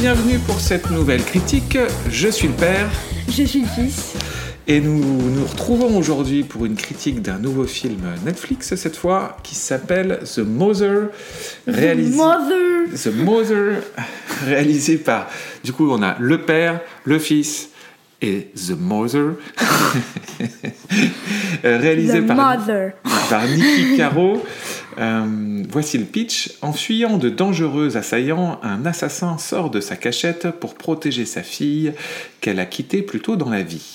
Bienvenue pour cette nouvelle critique. Je suis le père. Je suis le fils. Et nous nous retrouvons aujourd'hui pour une critique d'un nouveau film Netflix cette fois qui s'appelle The Mother. Réalisé... The Mother. The Mother, réalisé par. Du coup, on a le père, le fils et The Mother. réalisé The par, Mother. par Nicky Caro. Euh, voici le pitch. En fuyant de dangereux assaillants, un assassin sort de sa cachette pour protéger sa fille qu'elle a quittée plus tôt dans la vie.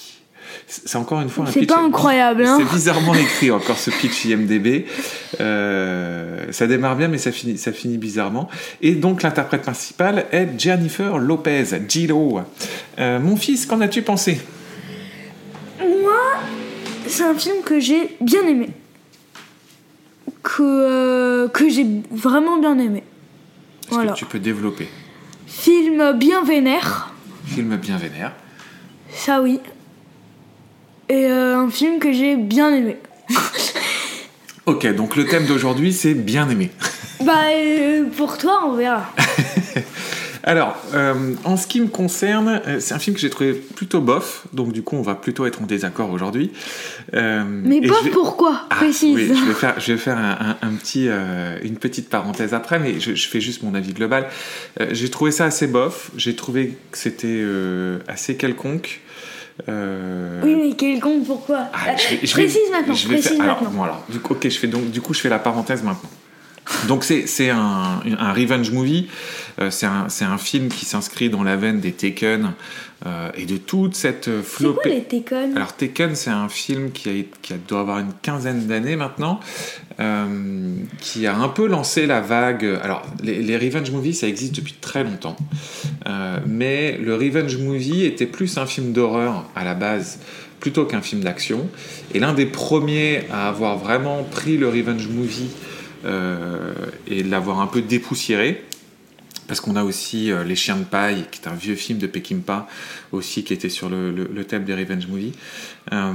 C'est encore une fois un C'est pitch. pas incroyable, hein C'est bizarrement écrit encore ce pitch IMDB. Euh, ça démarre bien, mais ça finit, ça finit bizarrement. Et donc l'interprète principale est Jennifer Lopez, Gilo. Euh, mon fils, qu'en as-tu pensé? Moi, c'est un film que j'ai bien aimé. Que, euh, que j'ai vraiment bien aimé. Est-ce Voilà. que tu peux développer Film bien vénère, Film bien vénère. ça oui. Et euh, un film que j'ai bien aimé. Ok, donc le thème d'aujourd'hui, c'est bien aimé. Bah, euh, pour toi, on verra. Alors, euh, en ce qui me concerne, euh, c'est un film que j'ai trouvé plutôt bof, donc du coup, on va plutôt être en désaccord aujourd'hui. Euh, Mais vais- pourquoi, Ah, précise. oui, je vais faire, je vais faire un, un- un petit, euh, une petite parenthèse après, mais je, je fais juste mon avis global. J'ai trouvé ça assez bof, j'ai trouvé que c'était assez quelconque. Euh, Oui, mais quelconque, pourquoi ah, je vais- je vais- Précise maintenant, je vais précise faire- alors, maintenant. bon, alors, du coup, ok, je fais donc, du coup, je fais la parenthèse maintenant. Donc c'est un, un revenge movie, Euh, c'est un, un film qui s'inscrit dans la veine des Taken euh, et de toute cette euh, C'est quoi flopée. les Tekken? Alors Taken, c'est un film qui, a, qui a- doit avoir une quinzaine d'années maintenant, euh, qui a un peu lancé la vague. Alors les, les revenge movies, ça existe depuis très longtemps, mais le revenge movie était plus un film d'horreur à la base plutôt qu'un film d'action. Et l'un des premiers à avoir vraiment pris le revenge movie euh, et l'avoir un peu dépoussiéré. Parce qu'on a aussi euh, Les Chiens de Paille, qui est un vieux film de Peckinpah, aussi qui était sur le, thème des Revenge Movie. Euh,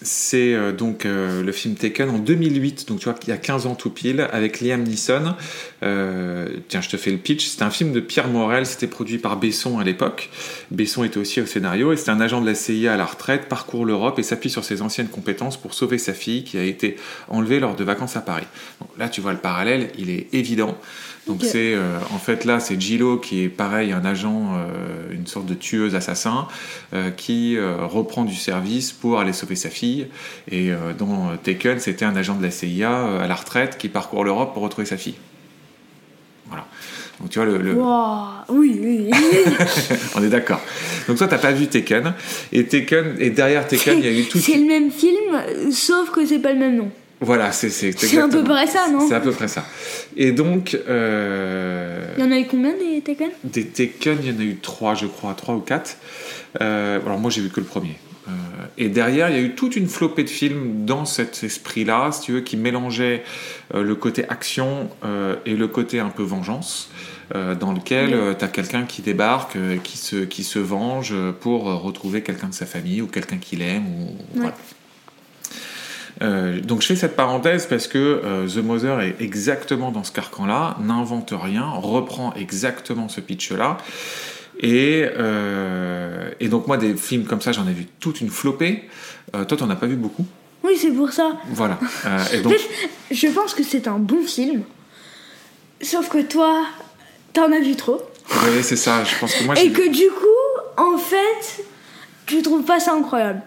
c'est euh, donc le film Taken en 2008, donc tu vois qu'il y a 15 ans tout pile, avec Liam Neeson. Tiens, je te fais le pitch. C'est un film de Pierre Morel, c'était produit par Besson à l'époque. Besson était aussi au scénario, et c'est un agent de la CIA à la retraite, parcourt l'Europe et s'appuie sur ses anciennes compétences pour sauver sa fille qui a été enlevée lors de vacances à Paris. Donc là, tu vois le parallèle, il est évident. Donc c'est euh, en fait là c'est Gilo qui est pareil un agent euh, une sorte de tueuse assassin euh, qui euh, reprend du service pour aller sauver sa fille et euh, dans Taken c'était un agent de la CIA euh, à la retraite qui parcourt l'Europe pour retrouver sa fille. Voilà. Donc tu vois le, le- Wow, Oui, oui. on est d'accord. Donc toi t'as pas vu Taken et Taken et derrière Taken il y a eu tout C'est le même film, sauf que c'est pas le même nom. Voilà c'est c'est C'est à peu près ça, non C'est à peu près ça. Et donc euh, Il y en a eu combien des Tekken? Des Taken, il y en a eu trois, je crois, trois ou quatre. Euh, alors moi, j'ai vu que le premier. Euh, et derrière, il y a eu toute une flopée de films dans cet esprit-là, si tu veux, qui mélangeait euh, le côté action euh, et le côté un peu vengeance, euh, dans lequel tu as quelqu'un qui débarque, euh, qui, se, qui se venge euh, pour euh, retrouver quelqu'un de sa famille ou quelqu'un qu'il aime. Ou, voilà. Euh, donc je fais cette parenthèse parce que euh, The Mother est exactement dans ce carcan-là, n'invente rien, reprend exactement ce pitch-là. Et, euh, et donc moi des films comme ça j'en ai vu toute une flopée. Toi t'en as pas vu beaucoup? Oui, c'est pour ça. Voilà. Et donc je pense que c'est un bon film. Sauf que toi, t'en as vu trop. oui, c'est ça. Je pense que moi Et que du coup, en fait, tu trouves pas ça incroyable.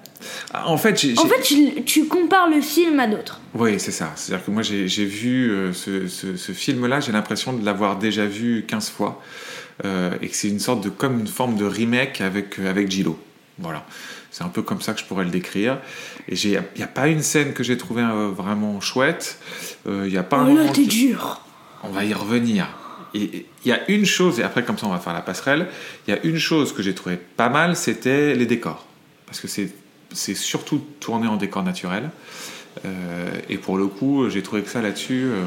En fait En tu, tu compares le film à d'autres. Oui, c'est ça. C'est-à-dire que moi, j'ai j'ai vu euh, ce, ce- ce film-là, j'ai l'impression de l'avoir déjà vu 15 fois. Euh, et que c'est une sorte de, comme une forme de remake avec, euh, avec Gilo. Voilà. C'est un peu comme ça que je pourrais le décrire. Et il n'y a, pas une scène que j'ai trouvée vraiment chouette. Il n'y a pas un Oh là, t'es qui- dur. On va y revenir. Et il y a une chose, et après comme ça on va faire la passerelle, il y a une chose que j'ai trouvé pas mal, c'était les décors. Parce que c'est c'est surtout tourné en décor naturel. Euh, et pour le coup, j'ai trouvé que ça là-dessus, euh,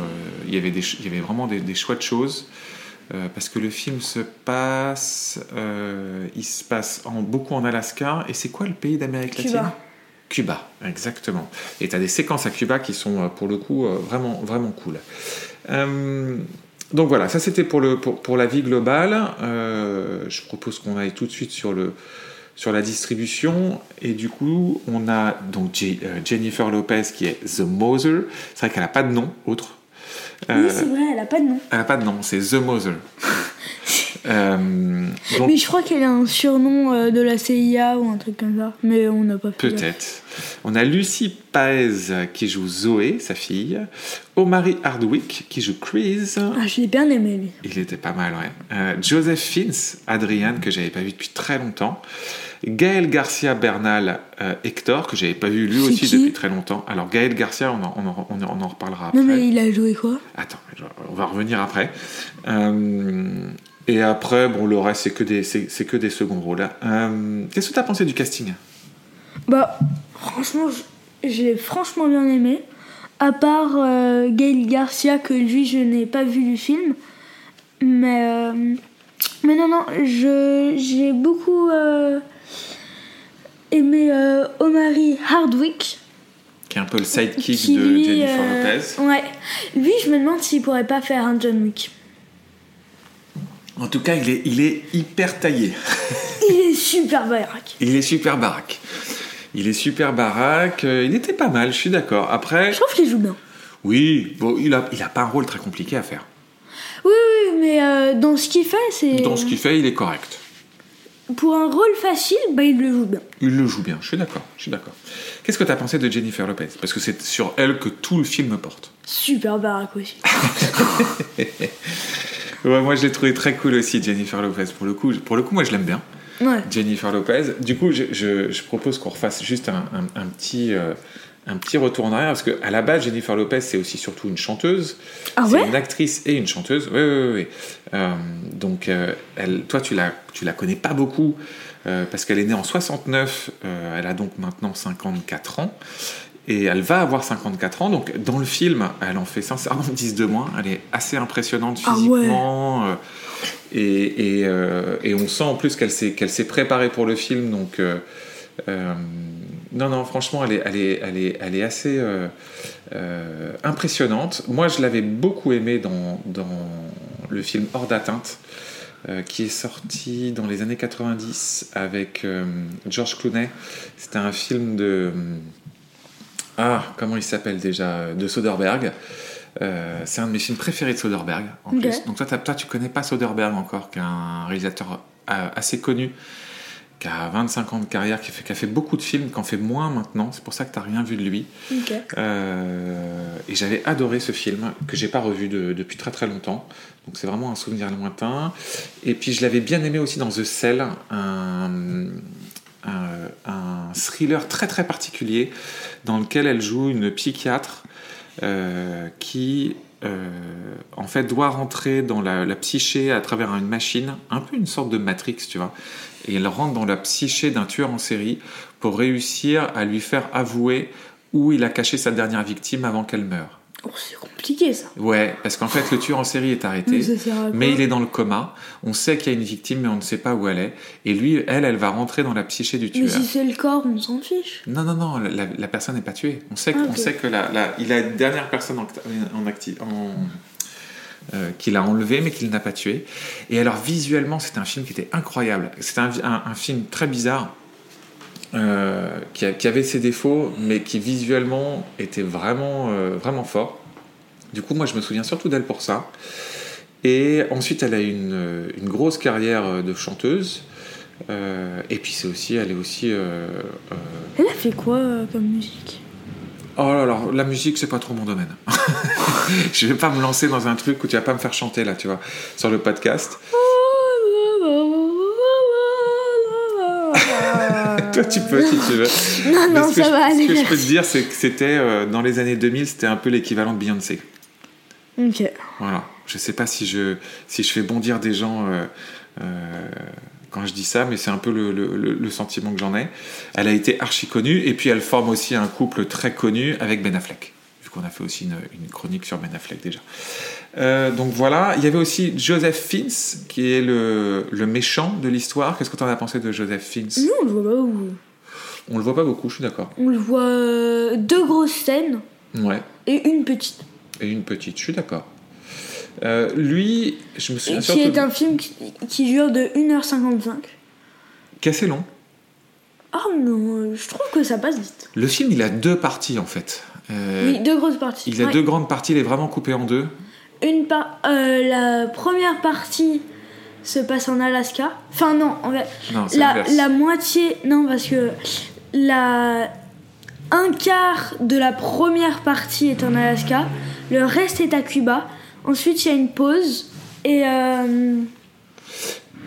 il y avait des ch- il y avait vraiment des, des chouettes choses. Euh, parce que le film se passe, euh, il se passe en, beaucoup en Alaska. Et c'est quoi le pays d'Amérique latine? Cuba. Cuba, exactement. Et tu as des séquences à Cuba qui sont, pour le coup, vraiment, vraiment cool. Euh, donc voilà, ça c'était pour, pour, pour la vie globale. Je propose qu'on aille tout de suite sur, le, sur la distribution. Et du coup, on a donc J- euh, Jennifer Lopez qui est The Mother. C'est vrai qu'elle n'a pas de nom autre. Oui, Euh, c'est vrai, elle a pas de nom. elle n'a pas de nom, c'est The Mother. Euh, donc, Mais je crois qu'elle a un surnom euh, de la CIA ou un truc comme ça. Mais on n'a pas fait. Peut-être. On a Lucy Paez qui joue Zoé, sa fille. Omari Hardwick qui joue Chris. Ah, je l'ai bien aimé, lui. Il était pas mal, ouais. Joseph Fiennes, Adrian, que j'avais pas vu depuis très longtemps. Gaël Garcia Bernal, euh, Hector, que j'avais pas vu lui aussi depuis très longtemps. Alors Gaël Garcia, on en, on en- on en- on en reparlera après. Non, mais il a joué quoi? Attends, on va revenir après. Euh, et après, bon, le reste, c'est que des, c'est, que des seconds rôles. Euh, qu'est-ce que tu as pensé du casting? Bah, franchement, j'ai franchement bien aimé. À part Gail Garcia, que lui, je n'ai pas vu du film. Mais, mais non, non, je, j'ai beaucoup aimé euh, Omari Hardwick. Qui est un peu le sidekick qui, de lui, Jennifer euh, Lopez. Ouais. Lui, je me demande s'il pourrait pas faire un John Wick. En tout cas, il est, il est hyper taillé. Il est super baraque. Il est super baraque. Il est super baraque. Euh, Il était pas mal, je suis d'accord. Après, Je trouve qu'il joue bien. oui, bon, il a, il a pas un rôle très compliqué à faire. Oui, oui, mais euh, dans ce qu'il fait, c'est. Dans ce qu'il fait, il est correct. Pour un rôle facile, bah, il le joue bien. Il le joue bien, je suis d'accord. Je suis d'accord. Qu'est-ce que tu as pensé de Jennifer Lopez? Parce que c'est sur elle que tout le film porte. Super baraque aussi. Ouais, moi, je l'ai trouvé très cool aussi, Jennifer Lopez. Pour le coup, pour le coup moi, je l'aime bien. Ouais. Jennifer Lopez. Du coup, je, je- je propose qu'on refasse juste un, un- un petit, euh, un petit retour en arrière, parce qu'à la base, Jennifer Lopez, c'est aussi surtout une chanteuse. Ah c'est ouais une actrice et une chanteuse. Oui, oui, oui. Euh, donc, euh, elle, toi, tu la, tu la connais pas beaucoup, euh, parce qu'elle est née en 69, euh, elle a donc maintenant 54 ans. Et elle va avoir 54 ans, donc dans le film, elle en fait sincèrement 10 de moins. Elle est assez impressionnante Ah ouais. physiquement. et, et, et on sent en plus qu'elle s'est, qu'elle s'est préparée pour le film. Donc, non, non, franchement, elle est, elle est, elle est, elle est assez euh, euh, impressionnante. Moi, je l'avais beaucoup aimée dans, dans le film Hors d'atteinte. euh, qui est sorti dans les années 90 avec George Clooney. C'était un film de. Ah, comment il s'appelle déjà De Soderbergh. Euh, c'est un de mes films préférés de Soderbergh en plus. Donc toi, toi, tu connais pas Soderbergh encore, qui est un réalisateur assez connu, qui a 25 ans de carrière, qui, fait, qui a fait beaucoup de films, qui en fait moins maintenant. C'est pour ça que t'as rien vu de lui. Euh, et j'avais adoré ce film que j'ai pas revu de- depuis très très longtemps. Donc c'est vraiment un souvenir lointain. Et puis je l'avais bien aimé aussi dans The Cell, un, un- un thriller très très particulier dans lequel elle joue une psychiatre euh, qui euh, en fait doit rentrer dans la, psyché à travers une machine, un peu une sorte de Matrix, tu vois. Et elle rentre dans la psyché d'un tueur en série pour réussir à lui faire avouer où il a caché sa dernière victime avant qu'elle meure. Oh, c'est compliqué ça. Ouais, parce qu'en fait le tueur en série est arrêté. Mais Mais il est dans le coma. On sait qu'il y a une victime, mais on ne sait pas où elle est. Et lui, elle, elle va rentrer dans la psyché du Mais tueur. si c'est le corps, on s'en fiche. Non, non, non, la, la personne n'est pas tuée. On sait, Ah, on ok. sait que la, la- il a une dernière personne en, en, acti- en- euh, qu'il a enlevé, mais qu'il n'a pas tué. Et alors, visuellement, c'était un film qui était incroyable. C'était un, un- un film très bizarre, euh, qui, a- qui avait ses défauts, mais qui visuellement était vraiment, euh, vraiment fort. Du coup, moi, je me souviens surtout d'elle pour ça. Et ensuite, elle a eu une, une grosse carrière de chanteuse. Euh, et puis, c'est aussi, elle est aussi euh, euh, Elle a fait quoi euh, comme musique? Oh là là, la musique, c'est pas trop mon domaine. je vais pas me lancer dans un truc où tu vas pas me faire chanter là, tu vois, sur le podcast. Toi, tu peux si tu veux. Non, non, ça je- va aller. Ce que je peux te dire, c'est que c'était euh, dans les années 2000, c'était un peu l'équivalent de Beyoncé. Ok. Voilà. Je sais pas si je, si je fais bondir des gens euh, euh, quand je dis ça, mais c'est un peu le, le- le- le sentiment que j'en ai. Elle a été archi connue, et puis elle forme aussi un couple très connu avec Ben Affleck, vu qu'on a fait aussi une, une chronique sur Ben Affleck déjà. Euh, donc voilà, il y avait aussi Joseph Fiennes, qui est le, le méchant de l'histoire. Qu'est-ce que tu en as pensé de Joseph Fiennes Nous, on le voit pas où On le voit pas beaucoup, je suis d'accord. On le voit euh, deux grosses scènes Ouais. et une petite. Et une petite, je suis d'accord. Euh, lui, je me Et souviens qui surtout est un film qui, qui dure de 1h55. qui est assez long. Ah non, je trouve que ça passe vite. Le film, il a deux parties en fait. Euh, Oui, deux grosses parties. Il a Ouais. deux grandes parties, il est vraiment coupé en deux. Une par- euh, la première partie se passe en Alaska. Enfin non, en fait, Non, la, la moitié, non parce que la un quart de la première partie est en Alaska, le reste est à Cuba. Ensuite, il y a une pause et euh,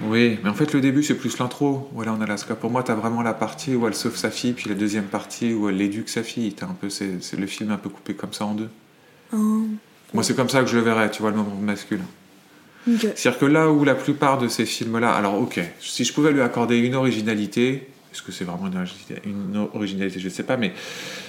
Oui, mais en fait, le début, c'est plus l'intro. Voilà, en Alaska. Pour moi, t'as vraiment la partie où elle sauve sa fille, puis la deuxième partie où elle éduque sa fille. T'as un peu, c'est, c'est le film un peu coupé comme ça en deux. oh, Moi, c'est comme ça que je le verrais, tu vois, le moment masculin. C'est-à-dire que là où la plupart de ces films-là, alors ok, si je pouvais lui accorder une originalité, est-ce que c'est vraiment une originalité, une originalité Je ne sais pas, mais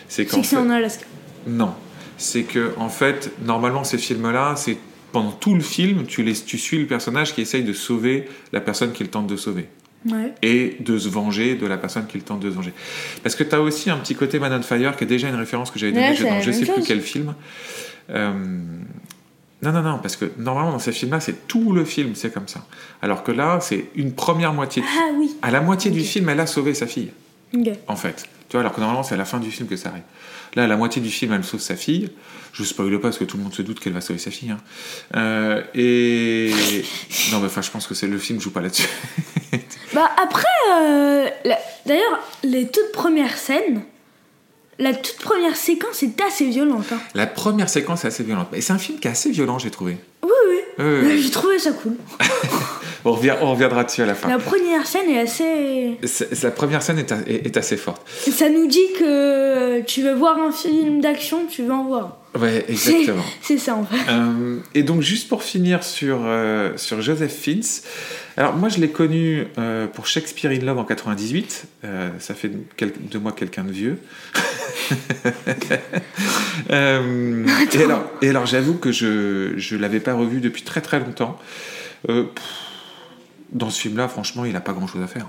c'est c'est fait, en Alaska. non, c'est que en fait, normalement ces films-là, c'est pendant tout le film, tu, les, tu suis le personnage qui essaye de sauver la personne qu'il tente de sauver Ouais. et de se venger de la personne qu'il tente de se venger. Parce que tu as aussi un petit côté Man on Fire qui est déjà une référence que j'avais donnée dans je même sais plus quel film. Euh, non, non, non, parce que normalement dans ces films-là, c'est tout le film, c'est comme ça. Alors que là, c'est une première moitié. de- Ah oui. À la moitié du film, elle a sauvé sa fille, en fait. Tu vois, alors que normalement, c'est à la fin du film que ça arrive. Là, à la moitié du film, elle sauve sa fille. Je spoil pas parce que tout le monde se doute qu'elle va sauver sa fille. hein. Euh, et. Non, mais enfin, je pense que c'est le film joue pas là-dessus. Bah après, euh, la- d'ailleurs, les toutes premières scènes, la toute première séquence est assez violente. Hein. La première séquence est assez violente. Et c'est un film qui est assez violent, j'ai trouvé. Oui, oui. Euh, J'ai trouvé ça cool. on, revient- on reviendra dessus à la fin. La première scène est assez. La première scène est, a- est- est assez forte. Ça nous dit que tu veux voir un film d'action, tu veux en voir. Ouais, exactement. C'est ça en fait. Euh, et donc, juste pour finir sur, euh, sur Joseph Fiennes, alors moi je l'ai connu euh, pour Shakespeare in Love en 98, Euh, ça fait de, moi quelqu'un de vieux. Euh, et alors, et alors j'avoue que je ne l'avais pas revu depuis très très longtemps. Euh, pff, dans ce film-là, franchement, il n'a pas grand-chose à faire.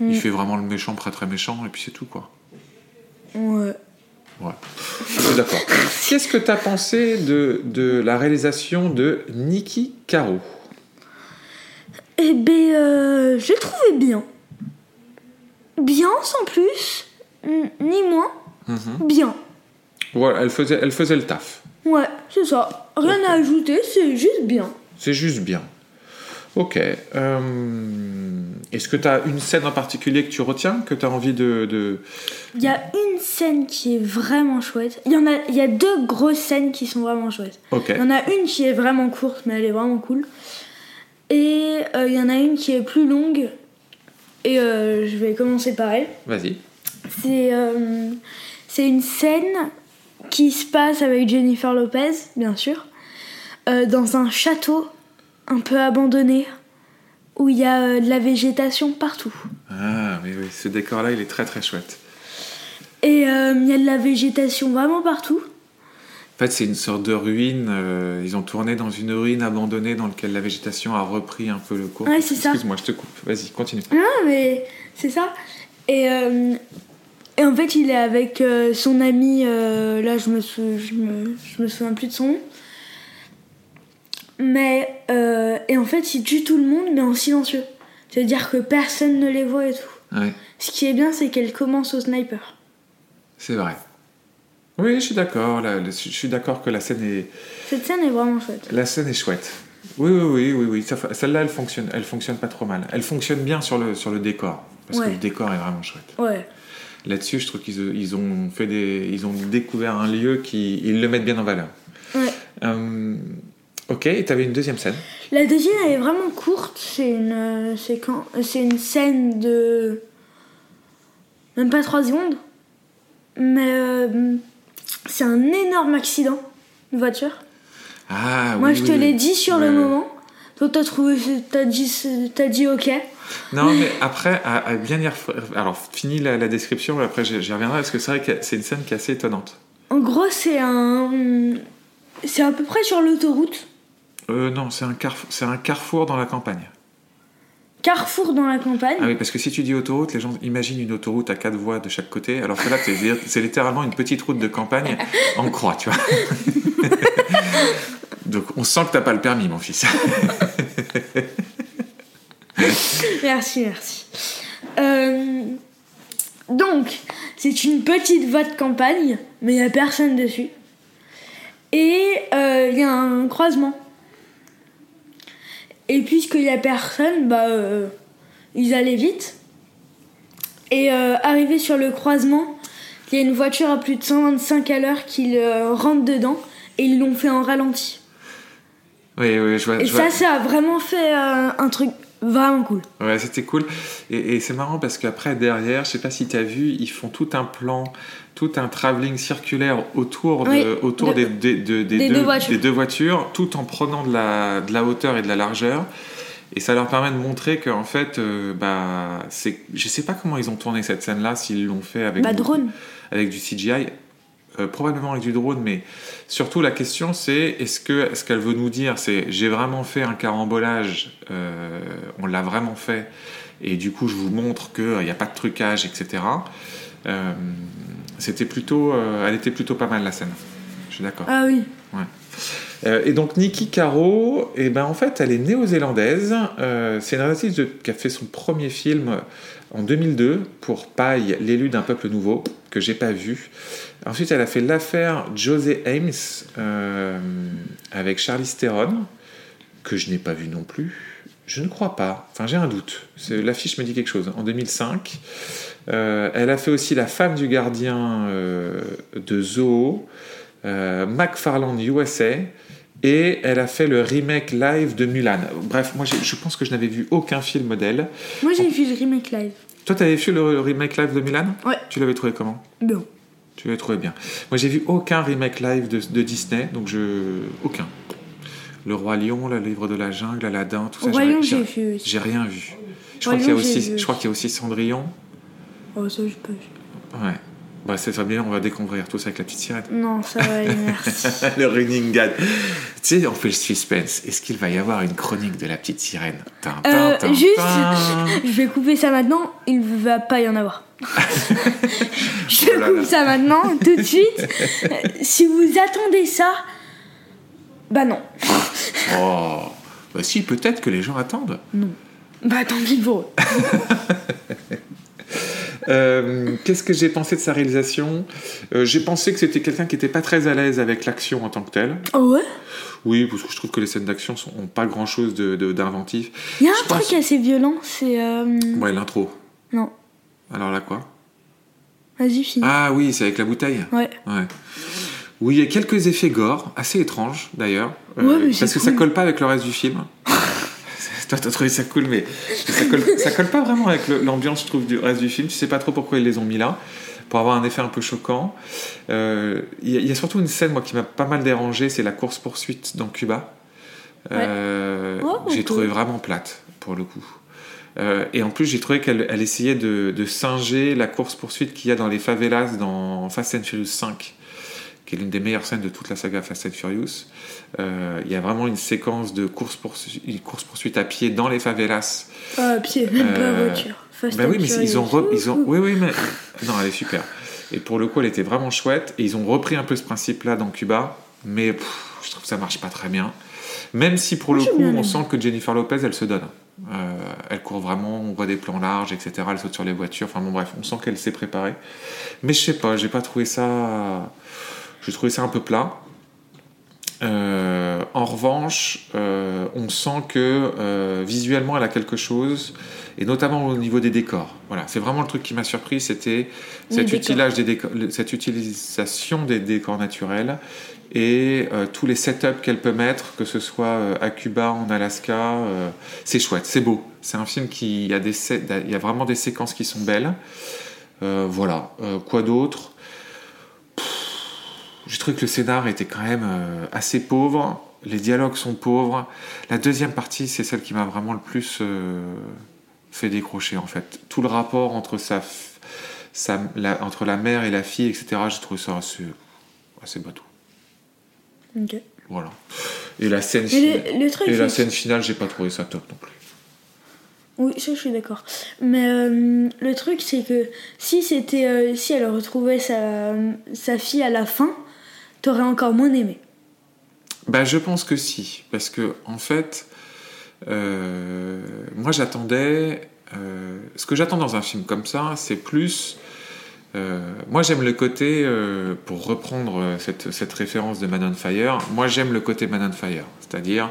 Il Mm. fait vraiment le méchant, très très méchant, et puis c'est tout quoi. Ouais. Ouais, je suis d'accord. Qu'est-ce que tu as pensé de, de la réalisation de Niki Caro? Eh ben, euh, j'ai trouvé bien. Bien sans plus, ni moins. Bien. Voilà, elle faisait, elle faisait le taf. Ouais, c'est ça. Rien à ajouter, c'est juste bien. C'est juste bien. Ok. euh, Est-ce que tu as une scène en particulier que tu retiens, que tu as envie de... de- Il y a une scène qui est vraiment chouette. Il y en a, il y a deux grosses scènes qui sont vraiment chouettes. Il y en a une qui est vraiment courte, mais elle est vraiment cool. Et euh, il y en a une qui est plus longue. Et euh, je vais commencer par elle. Vas-y. C'est c'est une scène qui se passe avec Jennifer Lopez, bien sûr, dans un château un peu abandonné où il y a euh, de la végétation partout. Ah, oui, oui, ce décor-là, il est très très chouette. Et euh, il y a de la végétation vraiment partout. En fait, c'est une sorte de ruine. euh, ils ont tourné dans une ruine abandonnée dans laquelle la végétation a repris un peu le cours. Ouais, c'est ça. Excuse-moi, je te coupe. Vas-y, continue. Non, mais c'est ça. Et, euh, et en fait, il est avec euh, son ami. euh, là, je me, sou- je, me, je me souviens plus de son nom. Mais. euh, et en fait, il tue tout le monde, mais en silencieux. C'est-à-dire que personne ne les voit et tout. Ouais, Ce qui est bien, c'est qu'elle commence au sniper. c'est vrai. Oui, je suis d'accord. Je suis d'accord que la scène est, Cette scène est vraiment chouette. la scène est chouette. Oui, oui, oui, oui, oui. Celle-là, elle fonctionne, elle fonctionne pas trop mal. Elle fonctionne bien sur le, sur le décor. Parce que le décor est vraiment chouette. Ouais. Là-dessus, je trouve qu'ils ils ont fait des, ils ont découvert un lieu qui, ils le mettent bien en valeur. Ouais. Euh, ok, et t'avais une deuxième scène. La deuxième, elle est vraiment courte. C'est une, euh, c'est une scène de. Même pas 3 secondes. Mais euh, c'est un énorme accident de voiture. Ah, Moi, oui, je oui, te oui. l'ai dit sur le moment. Toi, t'as trouvé. T'as dit, t'as dit ok. Non, mais après, à, à bien y ref- Alors, fini la, la description, et après j'y reviendrai, parce que c'est vrai que c'est une scène qui est assez étonnante. En gros, c'est un. C'est à peu près sur l'autoroute. Euh, non, c'est un, carrefour, c'est un carrefour dans la campagne. Carrefour dans la campagne. Ah oui, parce que si tu dis autoroute, les gens imaginent une autoroute à quatre voies de chaque côté, alors que là, c'est c'est littéralement une petite route de campagne en croix, tu vois. Donc on sent que t'as pas le permis, mon fils. merci, merci. Euh, donc, c'est une petite voie de campagne, mais il n'y a personne dessus. Et euh, il y a un croisement. Et puisqu'il n'y a personne, bah, euh, ils allaient vite. Et arrivé sur le croisement, il y a une voiture à plus de 125 à l'heure qui rentre dedans et ils l'ont fait en ralenti. Oui, oui, je vois. Et ça, ça a vraiment fait un truc Vraiment cool. Ouais, c'était cool. Et, c'est marrant parce qu'après, derrière, je sais pas si tu as vu, ils font tout un plan, tout un travelling circulaire autour, de, autour des, des, des, deux, voitures. deux, voitures. tout en prenant de la, de la hauteur et de la largeur. Et ça leur permet de montrer qu'en fait, euh, bah, c'est, je sais pas comment ils ont tourné cette scène-là, s'ils l'ont fait avec, bah, drone. avec du CGI. Euh, probablement avec du drone, mais surtout la question c'est est-ce que ce qu'elle veut nous dire c'est j'ai vraiment fait un carambolage, euh, on l'a vraiment fait, et du coup je vous montre qu'il n'y a pas de trucage, etc. Euh, c'était plutôt, elle était plutôt pas mal la scène. Je suis d'accord. Ah oui. Ouais. et donc Nikki Caro, et eh ben en fait elle est néo-zélandaise. c'est une artiste qui a fait son premier film en 2002 pour Paille, l'élu d'un peuple nouveau, que j'ai pas vu. Ensuite, elle a fait l'affaire José Ames euh, avec Charlie Theron, que je n'ai pas vu non plus. Je ne crois pas. Enfin, j'ai un doute. L'affiche me dit quelque chose. En 2005. Euh, elle a fait aussi La femme du gardien euh, de Zoo, McFarland USA, et elle a fait le remake live de Mulan. Bref, moi je pense que je n'avais vu aucun film d'elle. Moi j'ai vu le remake live. Toi, tu avais vu le remake live de Mulan? Ouais. Tu l'avais trouvé comment? Bien. Tu l'avais trouvé bien. Moi, j'ai vu aucun remake live de, Disney, donc je. Aucun. Le Roi Lion, le Livre de la Jungle, Aladdin, tout ça. Roi Lion, j'ai vu. J'ai rien vu. Je crois qu'il y a aussi, je crois qu'il y a aussi Cendrillon. Oh, ça, je peux. Ouais. Bah, c'est très bien, on va découvrir tout ça avec la petite sirène. Non, ça va, merci. le running gag. Tu sais, on fait le suspense. Est-ce qu'il va y avoir une chronique de la petite sirène? Euh, Juste, je vais couper ça maintenant, il va pas y en avoir. je oh coupe ça maintenant, tout de suite. si vous attendez ça, bah non. oh, bah si, peut-être que les gens attendent. Non. Bah tant pis pour euh, Qu'est-ce que j'ai pensé de sa réalisation? Euh, J'ai pensé que c'était quelqu'un qui n'était pas très à l'aise avec l'action en tant que telle. Oh ouais? Oui, parce que je trouve que les scènes d'action n'ont pas grand-chose d'inventif. De, Il y a un truc assez violent, c'est... Euh... Ouais, l'intro. Non. Alors là, quoi? Vas-y, finis. Ah oui, c'est avec la bouteille? Ouais. Ouais. Oui, il y a quelques effets gore, assez étranges d'ailleurs. Euh, parce que ça colle pas avec le reste du film. Toi, t'as trouvé ça cool, mais ça colle, ça colle pas vraiment avec l'ambiance, je trouve, du reste du film. Tu sais pas trop pourquoi ils les ont mis là, pour avoir un effet un peu choquant. Euh, il y, a surtout une scène, moi, qui m'a pas mal dérangé, c'est la course-poursuite dans Cuba. Euh, oh, j'ai trouvé vraiment plate, pour le coup. Euh, et en plus, j'ai trouvé qu'elle elle essayait de, de, singer la course-poursuite qu'il y a dans les favelas dans Fast and Furious 5 qui est l'une des meilleures scènes de toute la saga Fast and Furious. Euh, il y a vraiment une séquence de course-poursuite course -poursuite à pied dans les favelas. Ah, à pied, même pas euh, voiture. Fast bah oui, mais ils ont, ils ont... Oui, oui, mais... Non, elle est super. Et pour le coup, elle était vraiment chouette. Et ils ont repris un peu ce principe-là dans Cuba. Mais je trouve que ça marche pas très bien. Même si pour le coup, on sent que Jennifer Lopez, elle se donne. Euh, elle court vraiment, on voit des plans larges, etc. Elle saute sur les voitures. Enfin bon, bref, on sent qu'elle s'est préparée. Mais je sais pas, j'ai pas trouvé ça je trouvais ça un peu plat. Euh, en revanche, euh, on sent que euh, visuellement elle a quelque chose, et notamment au niveau des décors. Voilà, c'est vraiment le truc qui m'a surpris, c'était cet, cette utilisation des décors naturels et tous les setups qu'elle peut mettre, que ce soit à Cuba, en Alaska. c'est chouette, c'est beau. C'est un film qui a des, il y a vraiment des séquences qui sont belles. voilà. quoi d'autre? J'ai trouvé que le scénar était quand même euh, assez pauvre. Les dialogues sont pauvres. La deuxième partie, c'est celle qui m'a vraiment le plus euh, fait décrocher en fait. Tout le rapport entre sa, sa la, entre la mère et la fille, etc. J'ai trouvé ça assez, assez bateau. Ok. Voilà. Et la scène, finale, et la scène finale, j'ai pas trouvé ça top non plus. Oui, ça je suis d'accord. Mais euh, le truc c'est que si c'était si elle retrouvait sa, sa fille à la fin, t'aurais encore moins aimé. Bah, je pense que si, parce que en fait, euh, moi j'attendais. euh, ce que j'attends dans un film comme ça, c'est plus. euh, moi j'aime le côté, pour reprendre cette, référence de Man on Fire, moi j'aime le côté Man on Fire, c'est-à-dire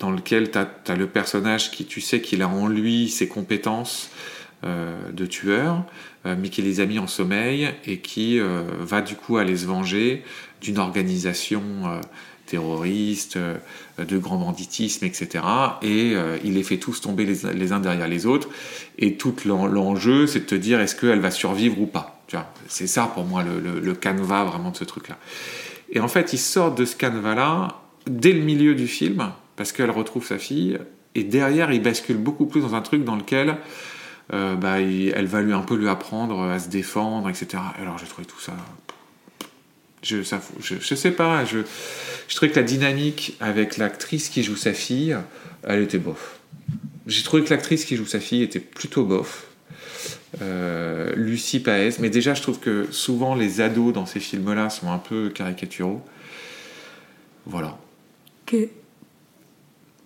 dans lequel tu as, le personnage qui, tu sais qu'il a en lui ses compétences de tueur, mais qui les a mis en sommeil et qui euh, va du coup aller se venger d'une organisation euh, terroriste, euh, de grand banditisme, etc. Et euh, il les fait tous tomber les, uns derrière les autres. Et tout l'en- l'enjeu, c'est de te dire est-ce qu'elle va survivre ou pas? C'est ça pour moi le, le, canevas vraiment de ce truc-là. Et en fait, ils sortent de ce canevas-là dès le milieu du film, parce qu'elle retrouve sa fille, et derrière, il bascule beaucoup plus dans un truc dans lequel euh, bah, il- elle va lui un peu lui apprendre à se défendre, etc. Alors j'ai trouvé tout ça. Je, ça, je, je sais pas, je, je trouvais que la dynamique avec l'actrice qui joue sa fille, elle était bof. J'ai trouvé que l'actrice qui joue sa fille était plutôt bof. Euh, Lucie Paez, mais déjà je trouve que souvent les ados dans ces films-là sont un peu caricaturaux. Voilà. Ok.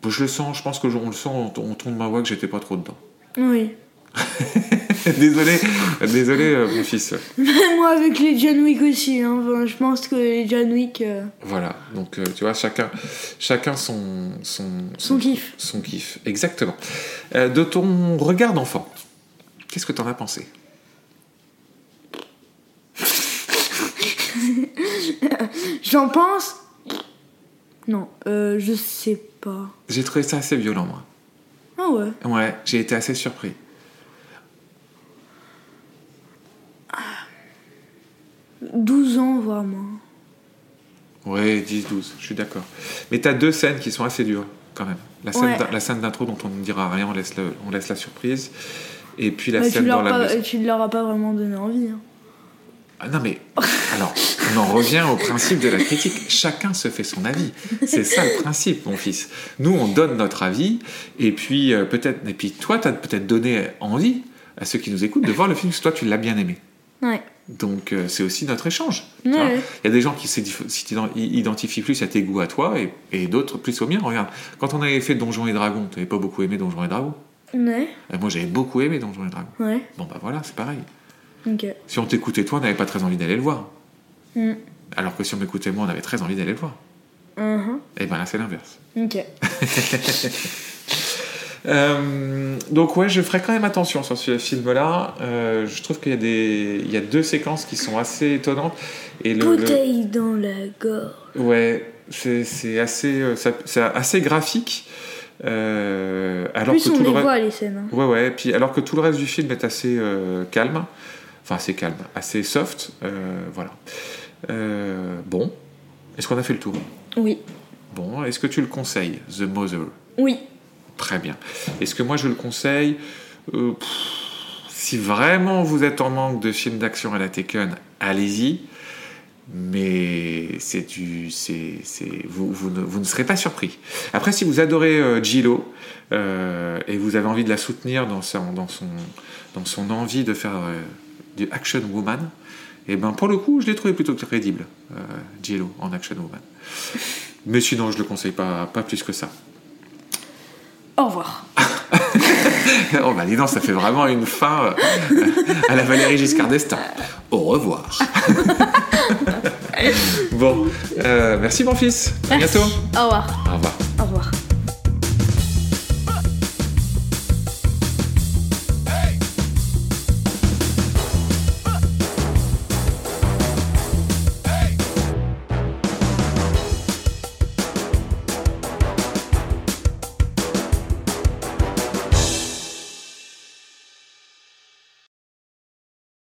Bon, je le sens, je pense que on le sent au ton de ma voix que j'étais pas trop dedans. Oui. désolé, désolé euh, mon fils. Moi avec les John Wick aussi, hein. Je pense que les John Wick, euh, Voilà, donc euh, tu vois, chacun, chacun son, son, son kiff. son kiff. Exactement. De ton regard d'enfant, qu'est-ce que t'en as pensé? J'en pense. Non, je sais pas. J'ai trouvé ça assez violent, moi. Ah ouais. Ouais, j'ai été assez surpris. 12 ans, voire moins. Ouais, 10, 12, je suis d'accord. Mais t'as deux scènes qui sont assez dures, quand même. La scène, Ouais. d'in- la scène d'intro dont on ne dira rien, on laisse, le- on laisse la surprise. Et puis la scène dans la pas, tu leur as pas vraiment donné envie. hein. Ah non mais alors on en revient au principe de la critique. Chacun se fait son avis. C'est ça le principe, mon fils. Nous on donne notre avis et puis euh, peut-être et puis toi t'as peut-être donné envie à ceux qui nous écoutent de voir le film parce que toi tu l'as bien aimé. Ouais. Donc euh, c'est aussi notre échange. Ouais, ouais. Il y a des gens qui s'idif- s'ident- identifient plus à tes goûts à toi et, et d'autres plus aux miens. Regarde, quand on avait fait Donjons et Dragons, tu n'avais pas beaucoup aimé Donjons et Dragons. Ouais. Et moi j'avais beaucoup aimé Donjons et Dragons. Ouais. Bon bah voilà, c'est pareil. Si on t'écoutait toi, on n'avait pas très envie d'aller le voir. Mm. Alors que si on m'écoutait moi, on avait très envie d'aller le voir. Mhm. Et ben là, c'est l'inverse. Ok. Euh, donc ouais, je ferai quand même attention sur ce film-là. Euh, je trouve qu'il y a des, il y a deux séquences qui sont assez étonnantes. Et le, le- Bouteille dans la gorge. ouais, c'est c'est assez, euh, c'est assez graphique. Euh, alors plus que on tout les le voit les scènes. hein. ouais ouais. Puis alors que tout le reste du film est assez calme, enfin assez calme, assez soft. voilà. Bon, est-ce qu'on a fait le tour? Oui. Bon, est-ce que tu le conseilles, The Mother? Oui. Très bien. Est-ce que moi je le conseille Euh, Si vraiment vous êtes en manque de films d'action à la Taken, allez-y. Mais c'est du, c'est, vous, vous, ne, vous ne serez pas surpris. Après, si vous adorez euh, Gillo euh, et vous avez envie de la soutenir dans son, dans son, dans son envie de faire euh, du action woman, et ben pour le coup, je l'ai trouvé plutôt crédible, Gillo en action woman. Mais sinon, je le conseille pas, pas plus que ça. Au revoir. Oh bah dis donc, ça fait vraiment une fin euh, à la Valérie Giscard d'Estaing. Au revoir. bon, euh, merci mon fils. À Merci. bientôt. Au revoir. Au revoir.